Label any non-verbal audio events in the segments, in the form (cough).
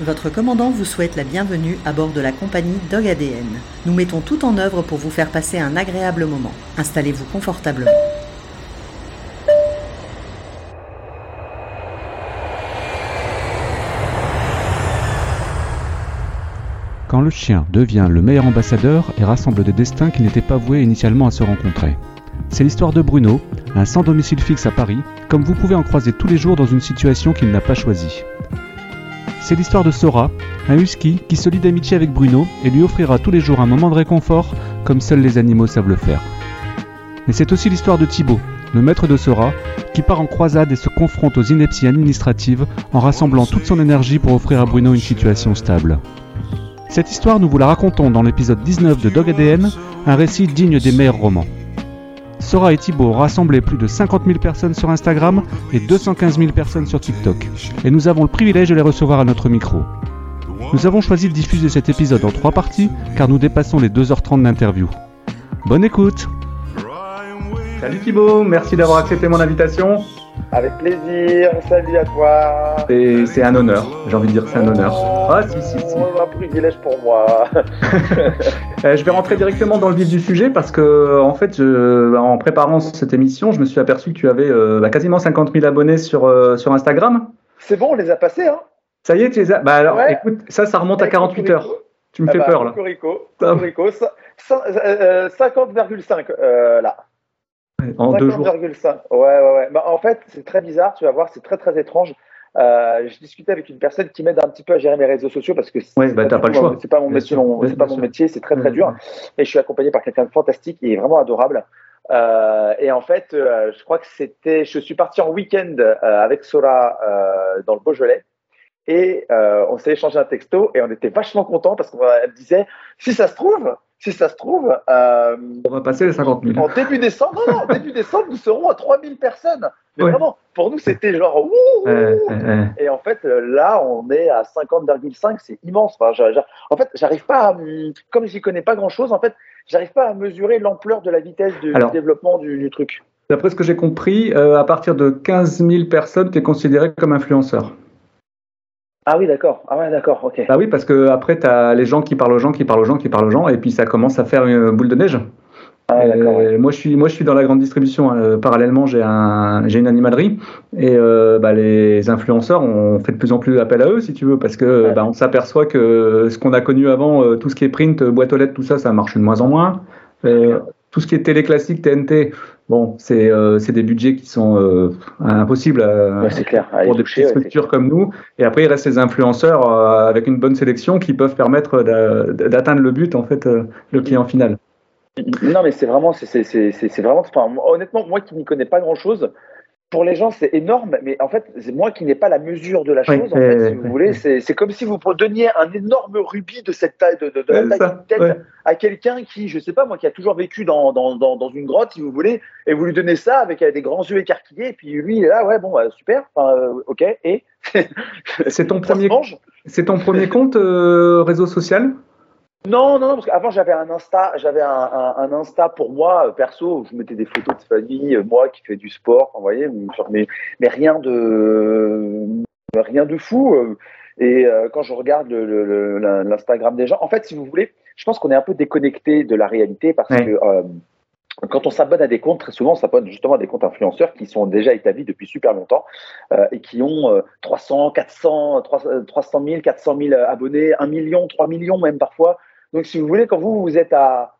Votre commandant vous souhaite la bienvenue à bord de la compagnie Dog ADN. Nous mettons tout en œuvre pour vous faire passer un agréable moment. Installez-vous confortablement. Quand le chien devient le meilleur ambassadeur et rassemble des destins qui n'étaient pas voués initialement à se rencontrer. C'est l'histoire de Bruno, un sans domicile fixe à Paris, comme vous pouvez en croiser tous les jours dans une situation qu'il n'a pas choisie. C'est l'histoire de Sora, un husky qui se lie d'amitié avec Bruno et lui offrira tous les jours un moment de réconfort comme seuls les animaux savent le faire. Mais c'est aussi l'histoire de Thibaut, le maître de Sora, qui part en croisade et se confronte aux inepties administratives en rassemblant toute son énergie pour offrir à Bruno une situation stable. Cette histoire, nous vous la racontons dans l'épisode 19 de Dog ADN, un récit digne des meilleurs romans. Sora et Thibaut ont plus de 50 000 personnes sur Instagram et 215 000 personnes sur TikTok. Et nous avons le privilège de les recevoir à notre micro. Nous avons choisi de diffuser cet épisode en trois parties car nous dépassons les 2h30 d'interview. Bonne écoute Salut Thibaut, merci d'avoir accepté mon invitation. Avec plaisir, salut à toi. C'est un honneur, j'ai envie de dire c'est un honneur. Ah si si si. Un privilège pour moi. (laughs) Euh, je vais rentrer directement dans le vif du sujet parce que en fait, je, en préparant cette émission, je me suis aperçu que tu avais euh, bah, quasiment 50 000 abonnés sur, euh, sur Instagram. C'est bon, on les a passés hein. Ça y est, tu les as. Bah alors, ouais. écoute, ça, ça remonte à 48 heures. Tu me ah fais bah, peur là. Cocorico, 50,5 euh, là. En deux jours. 50,5. Ouais, ouais, ouais. Bah, en fait, c'est très bizarre, tu vas voir, c'est très, très étrange. Euh, je discutais avec une personne qui m'aide un petit peu à gérer mes réseaux sociaux parce que ouais, bah, pas. C'est mon métier, c'est pas mon métier, c'est très très dur. Et je suis accompagné par quelqu'un de fantastique et vraiment adorable. Euh, et en fait, euh, je crois que c'était, je suis parti en week-end avec Sora dans le Beaujolais et on s'est échangé un texto et on était vachement contents parce qu'elle me disait si ça se trouve, si ça se trouve, euh, on va passer les 50 000. En début décembre, non, non, début décembre, nous serons à 3 000 personnes. Mais ouais. vraiment, pour nous, c'était genre ouh, euh, euh, Et en fait, là, on est à 50,5, c'est immense. Enfin, j ai, j ai, en fait, j'arrive pas, à, comme j'y connais pas grand chose, en fait, j'arrive pas à mesurer l'ampleur de la vitesse du, Alors, développement du, du truc. D'après ce que j'ai compris, euh, à partir de 15 000 personnes, tu es considéré comme influenceur. Ah oui, d'accord. Ah ouais, d'accord. Ok. Bah oui, parce que après, tu as les gens qui parlent aux gens, qui parlent aux gens, qui parlent aux gens, et puis ça commence à faire une boule de neige. Ah, euh, moi, je suis, moi, je suis dans la grande distribution. Euh, parallèlement, j'ai un, j'ai une animalerie, et euh, bah, les influenceurs, on fait de plus en plus appel à eux, si tu veux, parce que Ouais. bah, on s'aperçoit que ce qu'on a connu avant, euh, tout ce qui est print, boîte aux lettres, tout ça, ça marche de moins en moins. Tout ce qui est télé classique, TNT, bon, c'est euh, des budgets qui sont euh, impossibles à, Ouais, c'est clair. Allez, pour des toucher, petites ouais, structures comme nous. Et après, il reste les influenceurs euh, avec une bonne sélection qui peuvent permettre d'a- d'atteindre le but, en fait, euh, le client final. Non, mais c'est vraiment, c'est vraiment, enfin, honnêtement, moi qui n'y connais pas grand chose, pour les gens, c'est énorme, mais en fait, c'est moi qui n'ai pas la mesure de la Oui, chose, en fait, si vous oui, voulez, c'est comme si vous donniez un énorme rubis de cette taille, de, de, de la taille d'une tête à quelqu'un qui, je sais pas, moi, qui a toujours vécu dans, dans, dans, dans une grotte, si vous voulez, et vous lui donnez ça avec des grands yeux écarquillés, et puis lui, il est là, ouais, bon, bah, super, enfin, euh, ok, et ton (laughs) premier, c'est ton premier compte euh, réseau social? Non, non, non, parce qu'avant j'avais un Insta, j'avais un, un, un Insta pour moi euh, perso, où je mettais des photos de famille, euh, moi qui fais du sport, vous voyez, mais, mais rien de rien de fou. euh, Et euh, quand je regarde l'Instagram des gens, en fait, si vous voulez, je pense qu'on est un peu déconnecté de la réalité parce Ouais. que euh, quand on s'abonne à des comptes, très souvent, on s'abonne justement à des comptes influenceurs qui sont déjà établis depuis super longtemps euh, et qui ont euh, 300, 400, 300 300 000, 400 000 abonnés, 1 million, 3 millions même parfois. Donc, si vous voulez, quand vous, vous êtes à,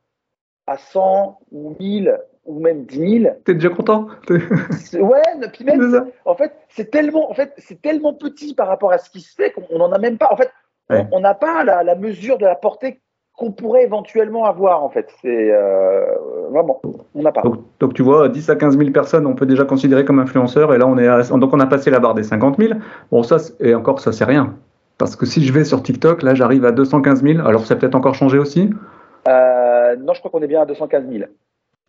à 100 ou 1000 ou même 10 000, T'es déjà content ouais, puis même, en fait, c'est tellement, en fait, c'est tellement petit par rapport à ce qui se fait qu'on n'en a même pas. En fait, on- Ouais. on n'a pas la, la mesure de la portée qu'on pourrait éventuellement avoir. En fait, c'est euh, vraiment, on n'a pas. donc, donc, tu vois, 10 à 15 000 personnes, on peut déjà considérer comme influenceurs, et là, on est à- donc on a passé la barre des 50 000. Bon, ça, et encore, ça, c'est rien. Parce que si je vais sur TikTok, là, j'arrive à 215 000. Alors, ça a peut-être encore changé aussi? Euh, non, je crois qu'on est bien à 215 000.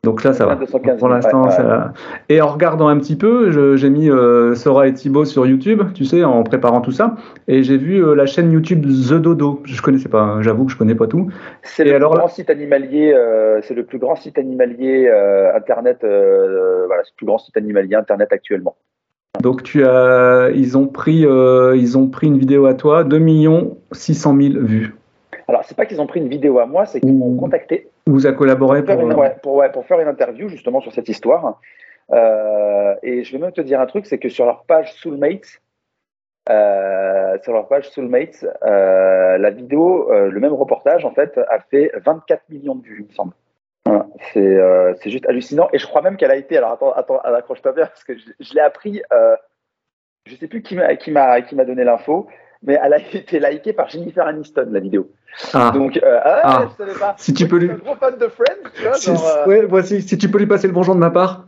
Donc là, ça va. 215 000, Pour l'instant, ouais, ça. Et en regardant un petit peu, j'ai mis euh, Sora et Thibaut sur YouTube, tu sais, en préparant tout ça, et j'ai vu euh, la chaîne YouTube The Dodo. Je connaissais pas, hein, j'avoue que je connais pas tout. C'est le alors plus là- grand site animalier. euh, c'est le plus grand site animalier internet. voilà, c'est le plus grand site animalier internet actuellement. Donc tu as, ils ont pris, euh, ils ont pris une vidéo à toi, 2 600 000 vues. Alors c'est pas qu'ils ont pris une vidéo à moi, c'est qu'ils m'ont contacté. Vous a collaboré pour, pour, une, ouais, pour, ouais, pour, faire une interview justement sur cette histoire. Euh, et je vais même te dire un truc, c'est que sur leur page Soulmates, euh, sur leur page Soulmates, la vidéo, le même reportage en fait, a fait 24 millions de vues, il me semble. Voilà, c'est juste hallucinant. Et je crois même qu'elle a été. Alors attends, attends, accroche pas bien parce que je, je l'ai appris. je sais plus qui m'a donné l'info, mais elle a (laughs) été likée par Jennifer Aniston, la vidéo. Ah. Donc, euh, ah, ah. je savais pas. Si tu peux lui. un gros fan de Friends, tu vois. Si, genre, euh... ouais, voici, si tu peux lui passer le bonjour de ma part.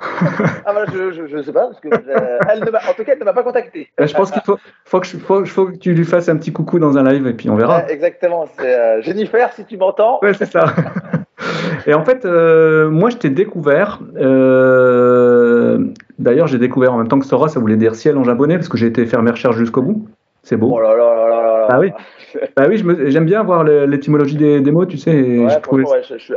ah, voilà, je, je, je, sais pas, parce que euh, elle ne en tout cas, elle ne m'a pas contacté. Bah, je pense qu'il faut, faut, que, faut, faut, que tu lui fasses un petit coucou dans un live et puis on verra. Ouais, exactement, c'est euh, Jennifer, si tu m'entends. Ouais, c'est ça. (laughs) et en fait, euh, moi, je t'ai découvert. Euh, D'ailleurs, j'ai découvert en même temps que Sora, ça voulait dire ciel en japonais, parce que j'ai été faire mes recherches jusqu'au bout. C'est beau. Oh là là là là là. Ah oui. bah oui, j'aime bien voir l'étymologie des, des, mots, tu sais. Ouais, je, trouvais... ouais, je, je,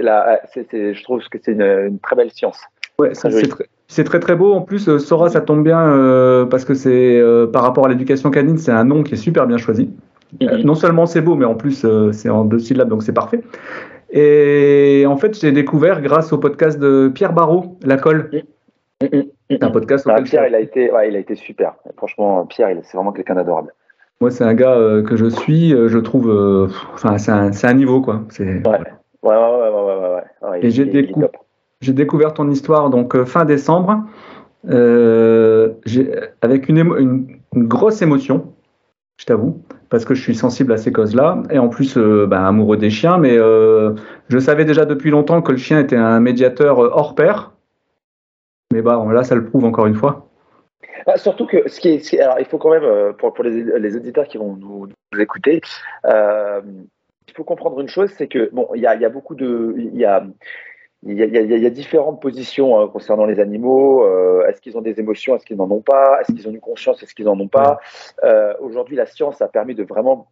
là, c est, c est, je trouve que c'est une, une, très belle science. Ouais, c'est très, très, très beau. En plus, Sora, ça tombe bien euh, parce que c'est euh, par rapport à l'éducation canine, c'est un nom qui est super bien choisi. Euh, non seulement c'est beau, mais en plus c'est en deux syllabes, donc c'est parfait. Et en fait, j'ai découvert grâce au podcast de Pierre Barrault, La Colle. Mm -hmm. C'est un podcast ah, Pierre, il a, été, ouais, il a été super. Franchement, Pierre, c'est vraiment quelqu'un d'adorable. Moi, c'est un gars euh, que je suis, euh, je trouve. Euh, enfin, c'est un, un, niveau, quoi. Ouais. Ouais, ouais, ouais, ouais, ouais, ouais. Et j'ai décou découvert ton histoire donc fin décembre, avec une, une, une, grosse émotion, je t'avoue, parce que je suis sensible à ces causes-là, et en plus, ben, amoureux des chiens, mais je savais déjà depuis longtemps que le chien était un médiateur hors pair. Mais bah, là, ça le prouve encore une fois. Ah, surtout que ce qui est, alors il faut quand même pour, les, auditeurs qui vont nous, écouter, euh, il faut comprendre une chose, c'est que bon, il y a, y a beaucoup de, y a il y, a, il y a, différentes positions hein, concernant les animaux. Euh, est-ce qu'ils ont des émotions Est-ce qu'ils n'en ont pas? Est-ce qu'ils ont une conscience Est-ce qu'ils n'en ont pas? Euh, Aujourd'hui, la science a permis de vraiment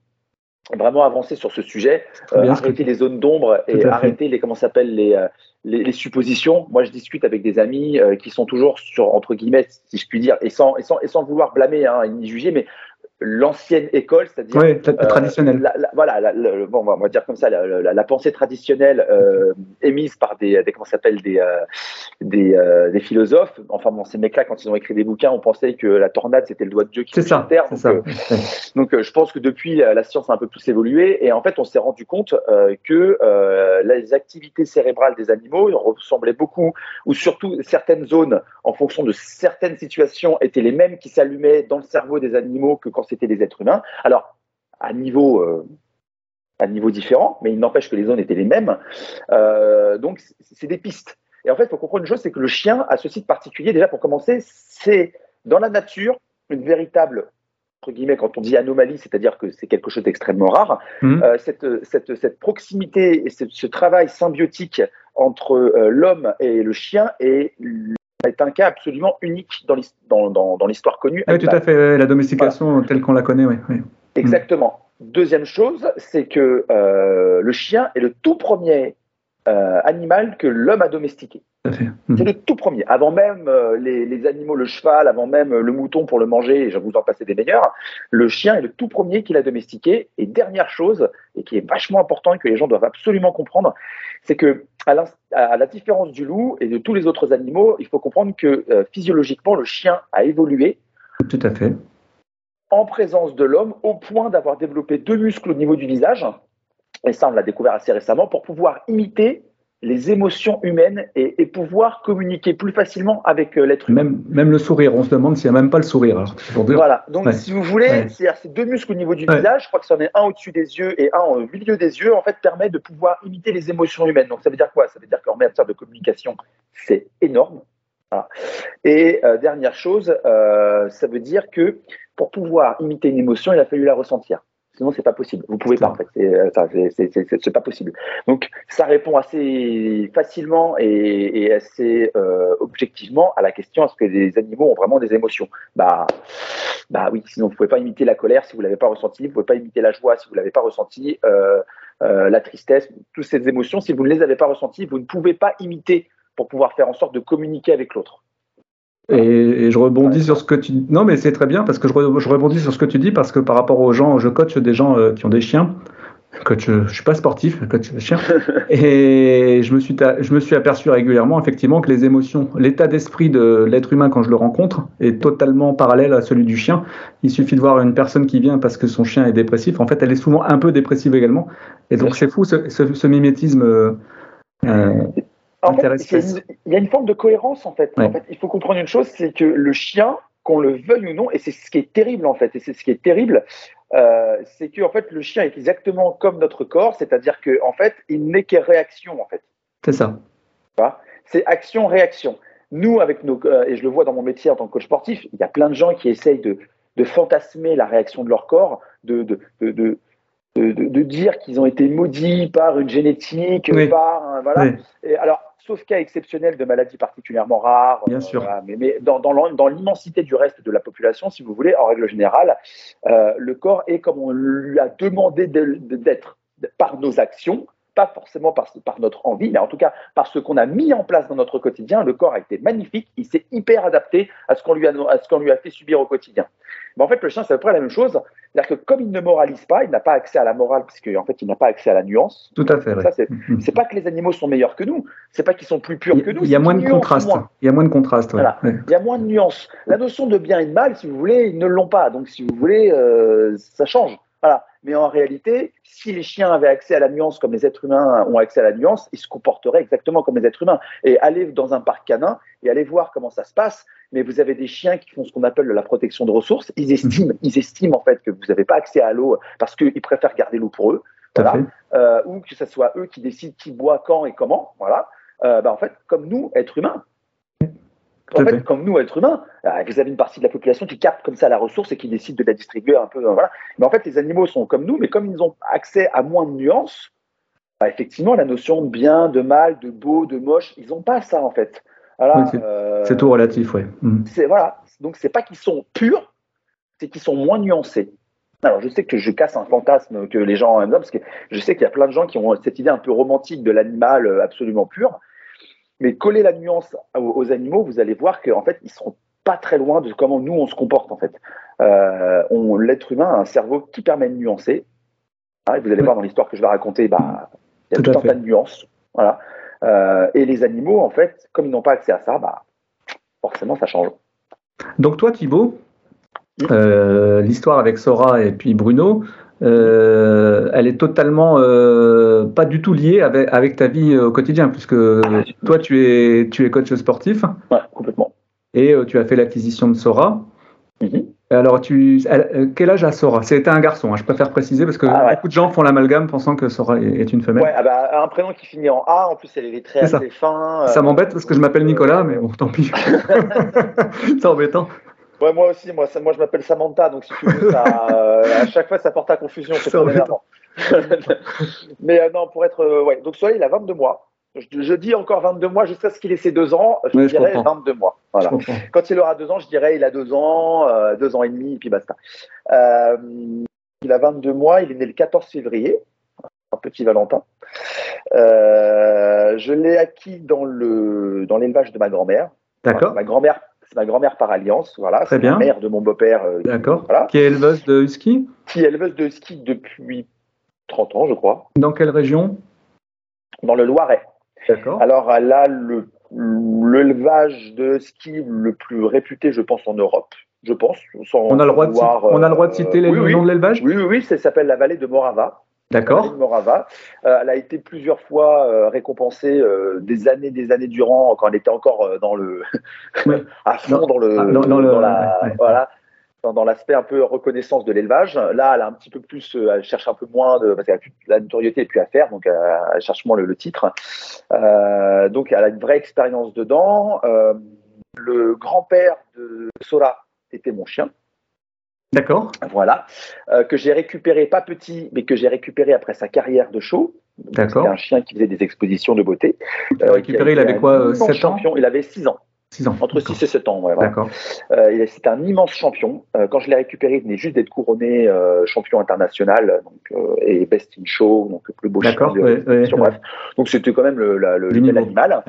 vraiment avancer sur ce sujet, euh, arrêter les zones d'ombre et arrêter les comment s'appelle les, les, les, suppositions. Moi, je discute avec des amis euh, qui sont toujours sur entre guillemets, si je puis dire, et sans et sans, et sans vouloir blâmer hein, ni juger, mais l'ancienne école, c'est-à-dire oui, euh, traditionnelle. La, la, voilà, la, bon, on va dire comme ça, la, pensée traditionnelle euh, émise par des, des comment s'appelle des euh, des, euh, des, philosophes. Enfin bon, ces mecs-là, quand ils ont écrit des bouquins, on pensait que la tornade c'était le doigt de Dieu qui la terre. Donc, ça. donc je pense que depuis la science a un peu plus évolué et en fait on s'est rendu compte que les activités cérébrales des animaux ressemblaient beaucoup, ou surtout certaines zones en fonction de certaines situations étaient les mêmes qui s'allumaient dans le cerveau des animaux que quand c'était des êtres humains. Alors, à niveau, euh, à niveau différent, mais il n'empêche que les zones étaient les mêmes. Euh, donc, c'est des pistes. Et en fait, il faut comprendre une chose, c'est que le chien a ce site particulier, déjà pour commencer, c'est dans la nature une véritable entre guillemets, quand on dit anomalie, c'est-à-dire que c'est quelque chose d'extrêmement rare, mmh. euh, cette, cette, cette, proximité et ce, ce, travail symbiotique entre euh, l'homme et le chien est est un cas absolument unique dans l'histoire dans, dans, connue. Oui, tout à fait, la domestication voilà. telle qu'on la connaît, oui. oui. Exactement. Deuxième chose, c'est que euh, le chien est le tout premier euh, animal que l'homme a domestiqué. C'est le tout premier. Avant même euh, les, les, animaux, le cheval, avant même le mouton pour le manger, et je vais vous en passer des meilleurs, le chien est le tout premier qu'il a domestiqué. Et dernière chose, et qui est vachement important et que les gens doivent absolument comprendre, c'est que à la, à la, différence du loup et de tous les autres animaux, il faut comprendre que euh, physiologiquement, le chien a évolué. Tout à fait. En présence de l'homme, au point d'avoir développé deux muscles au niveau du visage, et ça on l'a découvert assez récemment, pour pouvoir imiter les émotions humaines et, et, pouvoir communiquer plus facilement avec euh, l'être humain. Même, même, le sourire, on se demande s'il n'y a même pas le sourire. Alors, voilà, donc ouais. si vous voulez, ouais. c'est deux muscles au niveau du ouais. visage, je crois que c'en est un au-dessus des yeux et un au milieu des yeux, en fait, permet de pouvoir imiter les émotions humaines. Donc ça veut dire quoi? Ça veut dire qu'en matière de communication, c'est énorme. Voilà. Et euh, dernière chose, euh, ça veut dire que pour pouvoir imiter une émotion, il a fallu la ressentir. Sinon, c'est pas possible. Vous pouvez pas, en fait. C'est pas possible. Donc, ça répond assez facilement et, et assez euh, objectivement à la question est-ce que les animaux ont vraiment des émotions? Bah, bah oui. Sinon, vous pouvez pas imiter la colère si vous l'avez pas ressenti. Vous pouvez pas imiter la joie si vous l'avez pas ressenti. Euh, euh, la tristesse, toutes ces émotions, si vous ne les avez pas ressenties, vous ne pouvez pas imiter pour pouvoir faire en sorte de communiquer avec l'autre. Et, je rebondis sur ce que tu non mais c'est très bien parce que je, rebondis sur ce que tu dis parce que par rapport aux gens je coach des gens qui ont des chiens coach, je suis pas sportif, coach chien. (laughs) Et je me, suis, je me suis aperçu régulièrement, effectivement, que les émotions, l'état d'esprit de l'être humain quand je le rencontre est totalement parallèle à celui du chien. Il suffit de voir une personne qui vient parce que son chien est dépressif. En fait, elle est souvent un peu dépressive également. Et donc, c'est fou ce, mimétisme. Euh, en fait, il y a une forme de cohérence en fait. en fait. Il faut comprendre une chose, c'est que le chien, qu'on le veuille ou non, et c'est ce qui est terrible en fait, et c'est ce qui est terrible, euh, c'est que en fait le chien est exactement comme notre corps, c'est-à-dire que en fait il n'est que réaction en fait. C'est ça. C'est action-réaction. Nous, avec nos, euh, et je le vois dans mon métier en tant que coach sportif, il y a plein de gens qui essayent de, de fantasmer la réaction de leur corps, de, de, de, de dire qu'ils ont été maudits par une génétique, par voilà. Et alors sauf cas exceptionnel de maladies particulièrement rares. Bien sûr. mais, mais, dans, dans l'immensité du reste de la population, si vous voulez, en règle générale, euh, le corps est comme on lui a demandé d'être par nos actions, pas forcément par, par, notre envie, mais en tout cas par ce qu'on a mis en place dans notre quotidien. Le corps a été magnifique, il s'est hyper adapté à ce qu'on lui, lui, a fait subir au quotidien. Mais en fait, le chien, c'est à peu près la même chose. C'est-à-dire que comme il ne moralise pas, il n'a pas accès à la morale, parce qu'en fait, il n'a pas accès à la nuance. Tout à fait. C'est pas que les animaux sont meilleurs que nous, c'est pas qu'ils sont plus purs que nous. Il y a moins de contraste. Il y a moins de contraste. Il y a moins de nuances. La notion de bien et de mal, si vous voulez, ils ne l'ont pas. Donc, si vous voulez, euh, ça change. Voilà. Mais en réalité, si les chiens avaient accès à la nuance comme les êtres humains ont accès à la nuance, ils se comporteraient exactement comme les êtres humains. Et allez dans un parc canin et allez voir comment ça se passe. Mais vous avez des chiens qui font ce qu'on appelle la protection de ressources. Ils estiment, ils estiment en fait que vous n'avez pas accès à l'eau parce qu'ils préfèrent garder l'eau pour eux. Voilà. Euh, ou que ce soit eux qui décident qui boit quand et comment. Voilà. Euh, bah, en fait, comme nous, êtres humains, en fait, comme nous, êtres humains, euh, vous avez une partie de la population qui capte comme ça la ressource et qui décide de la distribuer un peu. Voilà. Mais en fait, les animaux sont comme nous, mais comme ils ont accès à moins de nuances, bah, effectivement, la notion de bien, de mal, de beau, de moche, ils n'ont pas ça en fait. Voilà, euh, c'est tout relatif, oui. Mm. Voilà. Donc, c'est pas qu'ils sont purs, c'est qu'ils sont moins nuancés. Alors, je sais que je casse un fantasme que les gens aiment, parce que je sais qu'il y a plein de gens qui ont cette idée un peu romantique de l'animal euh, absolument pur. Mais coller la nuance aux, animaux, vous allez voir qu'en fait, ils seront pas très loin de comment nous on se comporte en fait. Euh, L'être humain a un cerveau qui permet de nuancer. Ah, vous allez voir dans l'histoire que je vais raconter, bah, il y a tout, un tas de nuances. Voilà. Euh, et les animaux, en fait, comme ils n'ont pas accès à ça, bah, forcément, ça change. Donc toi, Thibaut, euh, l'histoire avec Sora et puis Bruno, euh, elle est totalement euh, pas du tout liée avec, avec ta vie au quotidien, puisque toi, tu es, tu es coach sportif. Ouais, complètement. Et tu as fait l'acquisition de Sora. Mm-hmm. Alors, tu, quel âge a Sora? C'était un garçon, hein, je préfère préciser, parce que ah, beaucoup de gens font l'amalgame pensant que Sora est, une femelle. Ouais, ah bah, un prénom qui finit en A, en plus elle est très assez fin. Ça m'embête parce que je m'appelle Nicolas, mais bon, tant pis. (laughs) (laughs) C'est embêtant. Ouais, moi aussi, moi, moi je m'appelle Samantha, donc si tu veux, ça, (laughs) euh, à chaque fois ça porte à confusion, c'est (laughs) Mais euh, non, pour être. Euh, ouais, donc soit il a 22 mois. Je, dis encore 22 mois jusqu'à ce qu'il ait ses deux ans, je dirais 22 mois. Voilà. Quand il aura deux ans, je dirais il a deux ans, deux ans et demi, et puis basta. il a 22 mois, il est né le 14 février, un petit Valentin. je l'ai acquis dans le dans l'élevage de ma grand-mère. D'accord. ma grand-mère c'est ma grand-mère par alliance, voilà. C'est la mère de mon beau-père. Euh, D'accord. Qui est éleveuse de husky Qui est éleveuse de husky depuis 30 ans, je crois. Dans quelle région? Dans le Loiret. D'accord. Alors, elle a l'élevage de husky le plus réputé, je pense, en Europe. Je pense. on, a le droit de, on a le droit de citer les noms de l'élevage? Oui, oui, oui. Ça s'appelle la vallée de Morava. D'accord. Morava. Euh, elle a été plusieurs fois euh, récompensée euh, des années, des années durant quand elle était encore dans le (laughs) à fond dans, le, ah, dans, la, voilà dans, l'aspect un peu reconnaissance de l'élevage. Là, elle a un petit peu plus, elle cherche un peu moins de parce qu'elle a plus, la notoriété est plus à faire, donc elle, cherche moins le, le titre. donc elle a une vraie expérience dedans. le grand-père de Sora était mon chien. D'accord. Voilà. Euh, que j'ai récupéré, pas petit, mais que j'ai récupéré après sa carrière de show. D'accord. C'était un chien qui faisait des expositions de beauté. Euh, récupéré, il avait quoi 7 euh, ans Il avait 6 ans. 6 ans. Entre 6 et 7 ans, ouais, D'accord. Euh, C'était un immense champion. Quand je l'ai récupéré, il venait juste d'être couronné champion international donc, et best in show, donc le plus beau chien de ouais, bref. Donc c'était quand même le, le, le bel animal.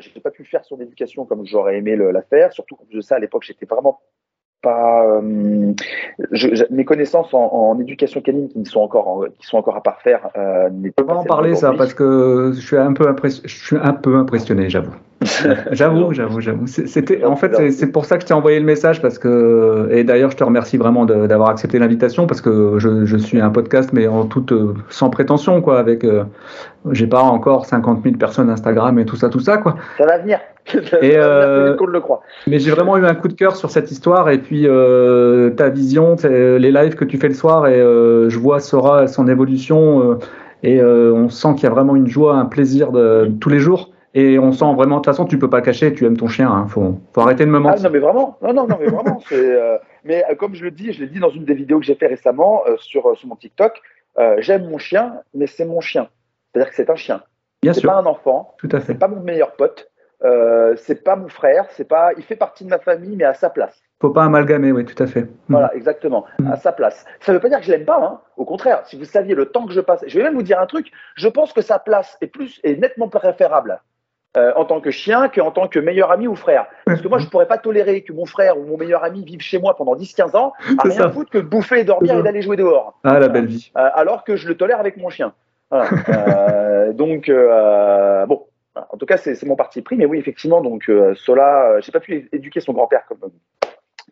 j'ai pas pu faire son éducation comme j'aurais aimé le, la faire. Surtout comme de ça à l'époque, j'étais vraiment pas euh, je, mes connaissances en, en, éducation canine qui sont encore en, qui sont encore à parfaire. Euh, peux pas en parler ça parce que je suis un peu je suis un peu impressionné, j'avoue. (laughs) j'avoue, j'avoue, j'avoue. C'était en fait c'est pour ça que je t'ai envoyé le message parce que et d'ailleurs je te remercie vraiment d'avoir accepté l'invitation parce que je, je, suis un podcast mais en toute sans prétention quoi avec euh, j'ai pas encore 50 000 personnes Instagram et tout ça tout ça quoi. Ça va venir. (laughs) Et euh, le croit. Mais j'ai vraiment eu un coup de cœur sur cette histoire et puis euh, ta vision, les lives que tu fais le soir et euh, je vois Sora son évolution euh, et euh, on sent qu'il y a vraiment une joie, un plaisir de, tous les jours. Et on sent vraiment, de toute façon, tu peux pas cacher, tu aimes ton chien. Hein, faut, faut arrêter de me mentir. Ah, non, mais vraiment, non, non, non, mais vraiment. (laughs) mais comme je le dis, je l'ai dit dans une des vidéos que j'ai fait récemment sur, sur mon TikTok, j'aime mon chien, mais c'est mon chien. C'est-à-dire que c'est un chien. Bien sûr. C'est pas un enfant. Tout à fait. C'est pas mon meilleur pote. Euh, c'est pas mon frère, c'est pas, il fait partie de ma famille, mais à sa place. Faut pas amalgamer, oui, tout à fait. Mm. Voilà, exactement, mm. à sa place. Ça veut pas dire que je l'aime pas, hein. Au contraire, si vous saviez le temps que je passe, je vais même vous dire un truc. Je pense que sa place est plus, est nettement préférable euh, en tant que chien qu'en tant que meilleur ami ou frère. Parce que moi, je pourrais pas tolérer que mon frère ou mon meilleur ami vive chez moi pendant 10-15 ans (laughs) à rien ça. foutre que de bouffer et dormir et d'aller jouer dehors. Ah, la belle vie. Euh, alors que je le tolère avec mon chien. Voilà. (laughs) euh, donc, euh, bon, en tout cas, c'est mon parti pris. Mais oui, effectivement, donc euh, Sola, j'ai pas pu éduquer son grand-père comme,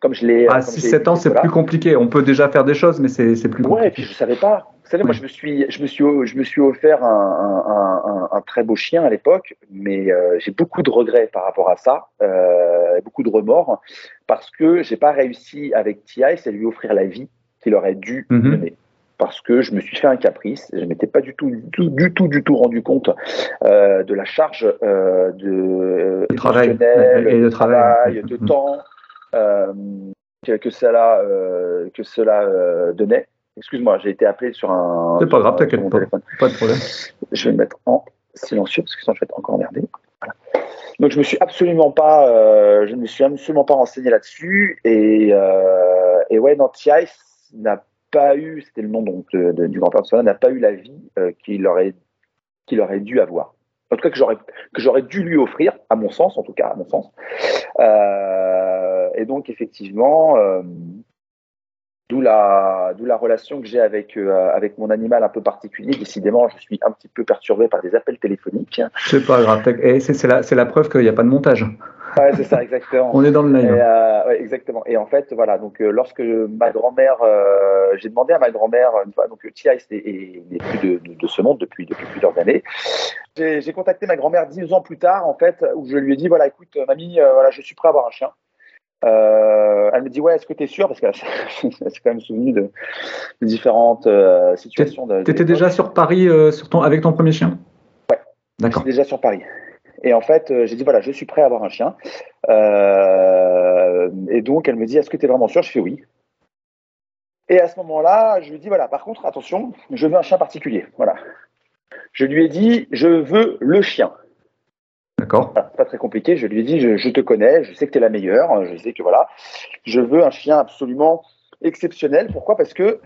comme je l'ai. À 6-7 ans, c'est plus compliqué. On peut déjà faire des choses, mais c'est plus compliqué. Ouais, et puis je savais pas. Vous savez, ouais. moi, je me suis, je me suis, je me suis offert un, un, un, très beau chien à l'époque, mais euh, j'ai beaucoup de regrets par rapport à ça, euh, beaucoup de remords, parce que j'ai pas réussi avec Ti à lui offrir la vie qu'il aurait dû mm -hmm. donner parce que je me suis fait un caprice. Je m'étais pas du tout, du tout, du tout, du tout rendu compte euh, de la charge euh, de, travail, et de travail, de temps euh, que, que, cela, euh, que cela euh, donnait. Excuse-moi, j'ai été appelé sur un. C'est pas grave, t'inquiète pas. Téléphone. Pas de problème. Je vais le mettre en silencieux parce que sinon je vais être encore emmerdé. Voilà. Donc je me suis absolument pas, euh, je ne me suis absolument pas renseigné là-dessus et, et ouais, TI n'a pas eu, c'était le nom donc de, de, du grand-père de Sola, n'a pas eu la vie euh, qu'il aurait, qu'il aurait dû avoir. En tout cas, que j'aurais, que j'aurais dû lui offrir, à mon sens, en tout cas, à mon sens. Euh, et donc, effectivement, euh, d'où la, d'où la relation que j'ai avec, euh, avec mon animal un peu particulier. Décidément, je suis un petit peu perturbé par des appels téléphoniques. C'est pas grave. Et c'est, c'est, la, c'est la preuve qu'il n'y a pas de montage. Ouais, c'est ça, exactement. (laughs) On est dans le live. Et, euh, ouais, exactement. Et en fait, voilà, donc euh, lorsque ma grand-mère, j'ai demandé à ma grand-mère une fois, donc Tia n'est plus de, de, de, ce monde depuis, depuis plusieurs années. J'ai, j'ai contacté ma grand-mère dix ans plus tard, en fait, où je lui ai dit, voilà, écoute, mamie, voilà, je suis prêt à avoir un chien. Euh, elle me dit ouais est-ce que tu es sûr? Parce qu'elle (laughs) s'est quand même souvenu de, de différentes euh, situations. Tu étais déjà sur Paris sur ton, avec ton premier chien? Ouais. D'accord. J'étais déjà sur Paris. Et en fait, euh, j'ai dit voilà, je suis prêt à avoir un chien. Euh, et donc, elle me dit est-ce que tu es vraiment sûr? Je fais oui. Et à ce moment-là, je lui dis voilà, par contre, attention, je veux un chien particulier. Voilà. Je lui ai dit je veux le chien. D'accord. Voilà, pas très compliqué. Je lui ai dit je, je te connais, je sais que tu es la meilleure. Je sais que voilà, je veux un chien absolument exceptionnel. Pourquoi? Parce que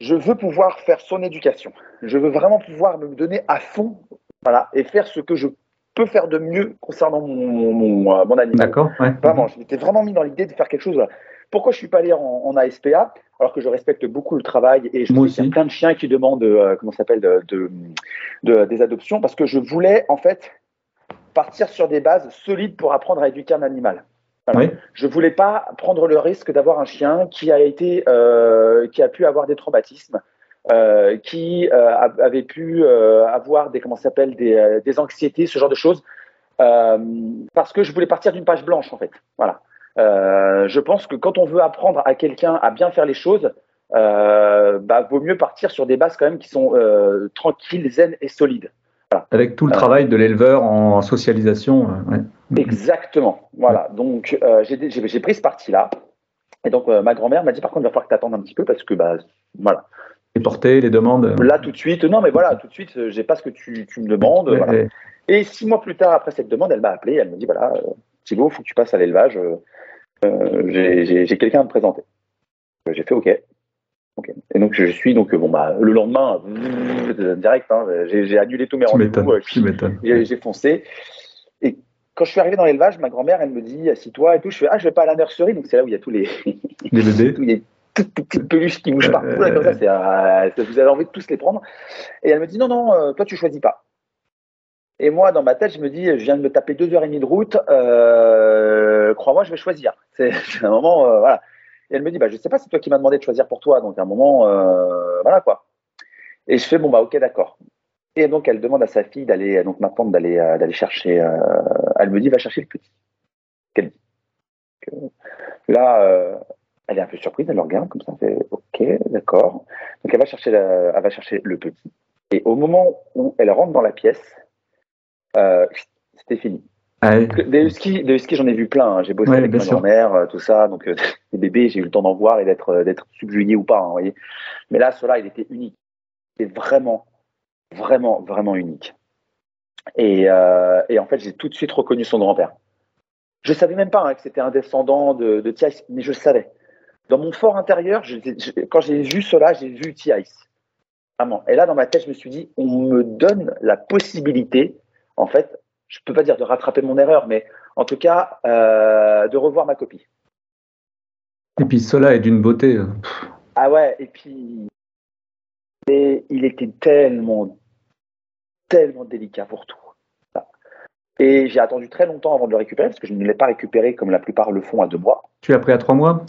je veux pouvoir faire son éducation. Je veux vraiment pouvoir me donner à fond voilà, et faire ce que je peux faire de mieux concernant mon, mon, euh, mon animal. D'accord. Ouais. Vraiment, je m'étais vraiment mis dans l'idée de faire quelque chose. Voilà. Pourquoi je suis pas allé en, en, ASPA alors que je respecte beaucoup le travail et je Moi sais qu'il y a plein de chiens qui demandent euh, comment s'appelle de, de, de, des adoptions parce que je voulais en fait partir sur des bases solides pour apprendre à éduquer un animal. Voilà. Oui. Je voulais pas prendre le risque d'avoir un chien qui a été euh, qui a pu avoir des traumatismes, euh, qui euh, avait pu avoir des comment s'appelle des, des, anxiétés, ce genre de choses, parce que je voulais partir d'une page blanche en fait. Voilà. je pense que quand on veut apprendre à quelqu'un à bien faire les choses, bah, vaut mieux partir sur des bases quand même qui sont tranquilles, zen et solides. Voilà. Avec tout le travail de l'éleveur en socialisation. Ouais. Exactement. Voilà. Donc j'ai pris ce parti-là. Et donc ma grand-mère m'a dit par contre il va falloir que tu attendes un petit peu parce que bah voilà les portées, les demandes Là, tout de suite, non, mais voilà, tout de suite, j'ai pas ce que tu, tu me demandes. Ouais, voilà. ouais. Et six mois plus tard, après cette demande, elle m'a appelé, elle me dit voilà, euh, Thibaut, il faut que tu passes à l'élevage, euh, j'ai quelqu'un à me présenter. J'ai fait OK. Okay. Et donc, je suis, donc, bon, bah, le lendemain, direct, hein, j'ai annulé tous mes rendez-vous, j'ai foncé. quand je suis arrivé dans l'élevage, ma grand-mère, elle me dit assis-toi et tout. Je fais ah, je vais pas à la nurserie, donc c'est là où il y a tous les les bébés, (laughs) tous les toutes petites peluches qui bougent partout là, comme ça. C'est, euh, vous avez envie de tous les prendre. Et elle me dit non non, euh, toi tu choisis pas. Et moi, dans ma tête, je me dis, je viens de me taper deux heures et demie de route. Euh, crois-moi, je vais choisir. C'est (laughs) un moment, euh, voilà. Elle me dit, bah, je sais pas, c'est toi qui m'as demandé de choisir pour toi. Donc, à un moment, euh, voilà quoi. Et je fais, bon, bah, ok, d'accord. Et donc, elle demande à sa fille d'aller, donc ma tante d'aller, d'aller chercher. elle me dit, va chercher le petit. Qu'elle dit. Là, elle est un peu surprise, elle le regarde comme ça, elle fait, ok, d'accord. Donc, elle va chercher, elle va chercher le petit. Et au moment où elle rentre dans la pièce, euh, c'était fini. Ah des huskies, j'en ai vu plein. Hein. J'ai bossé avec ma grand-mère, euh, tout ça. Donc, euh, (laughs) des bébés, j'ai eu le temps d'en voir et d'être d'être subjugué ou pas. Hein, voyez. Mais là, cela, il était unique. C'était vraiment, vraiment, vraiment unique. Et, et en fait, j'ai tout de suite reconnu son grand-père. Je savais même pas hein, que c'était un descendant de, de mais je savais. Dans mon fort intérieur, quand j'ai vu cela, j'ai vu Tiaïs. Vraiment. Et là, dans ma tête, je me suis dit, on me donne la possibilité en fait, je ne peux pas dire de rattraper mon erreur, mais en tout cas, euh, de revoir ma copie. Et puis cela est d'une beauté. Euh, ah ouais, et puis il était tellement, tellement délicat pour tout. Et j'ai attendu très longtemps avant de le récupérer, parce que je ne l'ai pas récupéré comme la plupart le font à deux mois. Tu l'as pris à trois mois?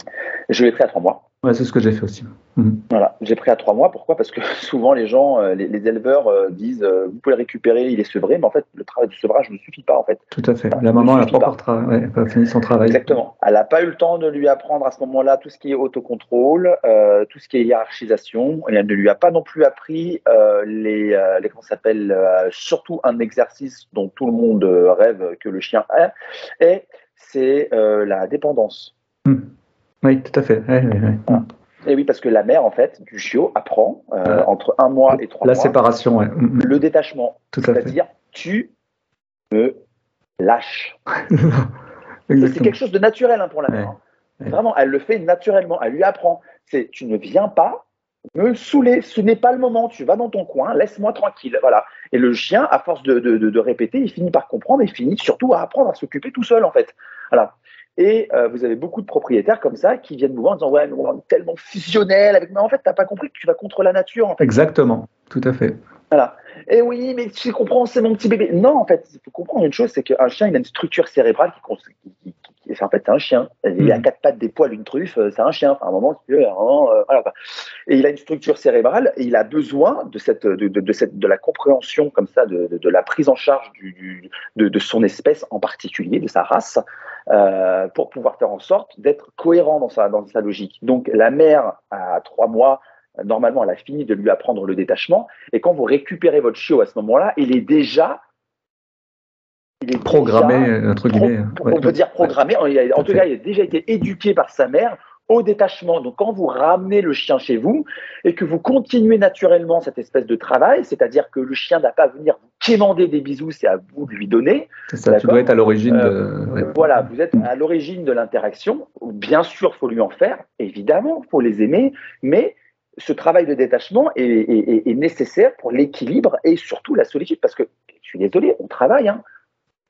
Je l'ai pris à trois mois. Ouais, c'est ce que j'ai fait aussi. Mhm. Voilà, j'ai pris à trois mois. Pourquoi? Parce que (laughs) souvent les gens, euh, les, éleveurs euh, disent euh, vous pouvez le récupérer, il est sevré, mais en fait le travail de sevrage ne suffit pas en fait. Tout à fait. La maman n'a pas encore fini son travail. Exactement. Elle n'a pas eu le temps de lui apprendre à ce moment-là tout ce qui est autocontrôle, tout ce qui est hiérarchisation. Et elle ne lui a pas non plus appris les, les comment s'appelle surtout un exercice dont tout le monde rêve que le chien a, et c'est la dépendance. Hmm. Oui, tout à fait. Et oui, parce que la mère, en fait, du chiot apprend euh, entre un mois et trois la mois. La séparation, ouais. Mm, mm. Le détachement. Tout à fait. C'est-à-dire, tu me lâches. (laughs) c'est quelque chose de naturel hein, pour la mère. Hein. Vraiment, elle le fait naturellement. Elle lui apprend. C'est, tu ne viens pas me saouler. Ce n'est pas le moment. Tu vas dans ton coin. Laisse-moi tranquille. Voilà. Et le chien, à force de, de, de, répéter, il finit par comprendre et finit surtout à apprendre à s'occuper tout seul, en fait. Voilà. Et euh, vous avez beaucoup de propriétaires comme ça qui viennent vous voir en disant Ouais, mais on est tellement fusionnel avec. Mais en fait, tu n'as pas compris que tu vas contre la nature. En fait. Exactement, tout à fait. Voilà. Et oui, mais tu comprends, c'est mon petit bébé. Non, en fait, il faut comprendre une chose c'est qu'un chien, il a une structure cérébrale qui, qui, qui en fait, c'est un chien. Il a mm. quatre pattes, des poils, une truffe, euh, c'est un chien. Enfin, à un moment, tu veux, un moment, euh, voilà. Et il a une structure cérébrale et il a besoin de cette, de, de, de cette, de la compréhension comme ça, de, de, la prise en charge du, de, son espèce en particulier, de sa race, euh, pour pouvoir faire en sorte d'être cohérent dans sa, dans sa logique. Donc, la mère, à trois mois, normalement, elle a fini de lui apprendre le détachement. Et quand vous récupérez votre chiot à ce moment-là, il est déjà il est programmé, entre guillemets. on peut dire programmé. En, tout cas, il a déjà été éduqué par sa mère au détachement. Donc, quand vous ramenez le chien chez vous et que vous continuez naturellement cette espèce de travail, c'est-à-dire que le chien n'a pas à venir vous quémander des bisous, c'est à vous de lui donner. C'est ça, tu dois être à l'origine de. Euh, voilà, vous êtes à l'origine de l'interaction. Bien sûr, il faut lui en faire, évidemment, il faut les aimer, mais ce travail de détachement est, est nécessaire pour l'équilibre et surtout la solitude. Parce que, je suis désolé, on travaille, hein.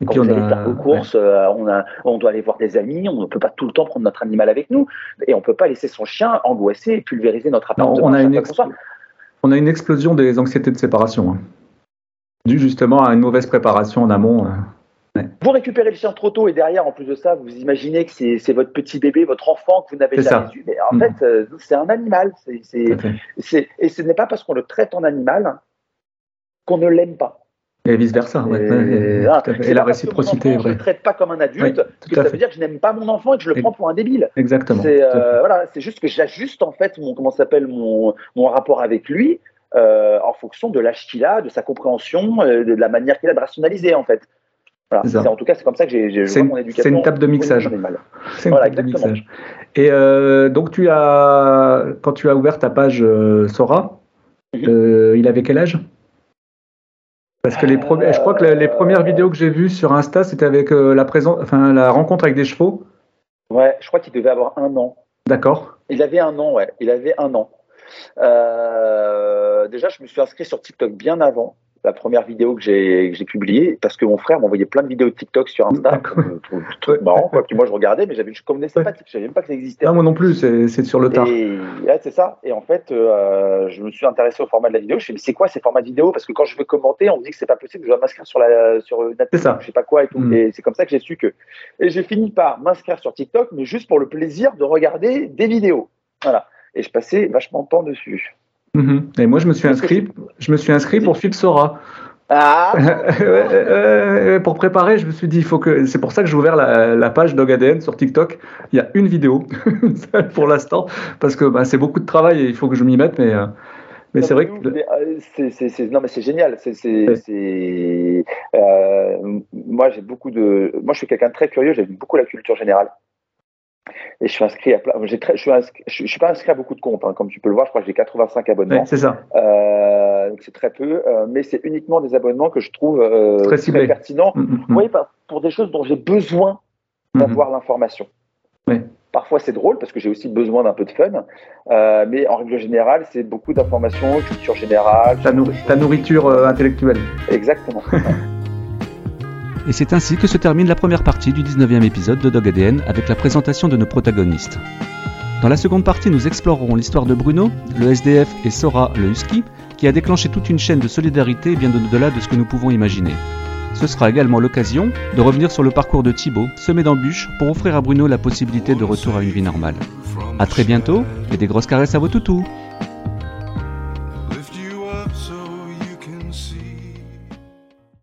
Et Quand puis on a... faire courses, euh, on, a, on doit aller voir des amis, on ne peut pas tout le temps prendre notre animal avec nous, et on ne peut pas laisser son chien angoissé et pulvériser notre appartement. on, a une on a une explosion des anxiétés de séparation, hein. dû justement à une mauvaise préparation en amont. Euh. Vous récupérez le chien trop tôt et derrière, en plus de ça, vous imaginez que c'est votre petit bébé, votre enfant que vous n'avez jamais vu. Mais en mm. fait, euh, c'est un animal. et ce n'est pas parce qu'on le traite en animal qu'on ne l'aime pas. Et vice-versa. Et, ah, la réciprocité vraie. Je ne le traite pas comme un adulte, parce que ça veut dire que je n'aime pas mon enfant et que je le prends pour un débile. Exactement. C'est euh, voilà, juste que j'ajuste en fait mon, comment s'appelle mon, mon rapport avec lui euh, en fonction de l'âge qu'il a, de sa compréhension, euh, de la manière qu'il a de rationaliser en fait. Voilà. En tout cas, c'est comme ça que j'ai mon éducation. C'est une table de mixage. C'est une voilà, table de mixage. Et donc, tu as, quand tu as ouvert ta page Sora, mhm. il avait quel âge? Parce que les je crois que les premières vidéos que j'ai vues sur Insta, c'était avec euh, la, présence, enfin, la rencontre avec des chevaux. Ouais, je crois qu'il devait avoir un an. D'accord. Il avait un an, ouais. Il avait un an. Euh, déjà, je me suis inscrit sur TikTok bien avant. La première vidéo que j'ai publiée parce que mon frère m'envoyait plein de vidéos de TikTok sur Insta, tout, truc marrant quoi. Puis moi je regardais, mais j'avais je connaissais pas, je savais même pas que ça existait. Non, moi non plus, c'est sur le tard. Et ouais, c'est ça. Et en fait, euh, je me suis intéressé au format de la vidéo. Je me suis dit, c'est quoi ces formats de vidéo? Parce que quand je veux commenter, on me dit que c'est pas possible, je dois m'inscrire sur la sur C'est ça. je sais pas quoi et tout. Mm. Et c'est comme ça que j'ai su que. Et j'ai fini par m'inscrire sur TikTok, mais juste pour le plaisir de regarder des vidéos. Voilà. Et je passais vachement de temps dessus. Mhm. Et moi, je me suis inscrit, je me suis inscrit pour suivre Sora. Ah (laughs) pour préparer, je me suis dit, il faut que. C'est pour ça que j'ai ouvert la, la page DogADN sur TikTok. Il y a une vidéo (laughs) pour l'instant, parce que bah, c'est beaucoup de travail et il faut que je m'y mette, mais. euh, mais c'est vrai que. Euh, c'est- non, mais c'est génial. C'est- euh, moi, j'ai beaucoup de. Moi, je suis quelqu'un de très curieux. J'aime beaucoup la culture générale. Et je suis inscrit à plein. J'ai très, je, suis inscrit- je, je suis pas inscrit à beaucoup de comptes. hein. Comme tu peux le voir, je crois que j'ai 85 abonnements. Ouais, c'est ça. Euh, donc c'est très peu. euh, mais c'est uniquement des abonnements que je trouve euh, Très pertinents. Mhm, mhm. Oui, par- pour des choses dont j'ai besoin d'avoir l'information. Parfois c'est drôle parce que j'ai aussi besoin d'un peu de fun, mais en règle générale c'est beaucoup d'informations, culture générale. Ta, nourri- ta nourriture intellectuelle. Exactement. (laughs) Et c'est ainsi que se termine la première partie du 19e épisode de Dog ADN avec la présentation de nos protagonistes. Dans la seconde partie, nous explorerons l'histoire de Bruno, le SDF et Sora, le Husky, qui a déclenché toute une chaîne de solidarité bien au-delà de ce que nous pouvons imaginer. Ce sera également l'occasion de revenir sur le parcours de Thibaut, semé d'embûches, pour offrir à Bruno la possibilité de retour à une vie normale. A très bientôt et des grosses caresses à vos toutous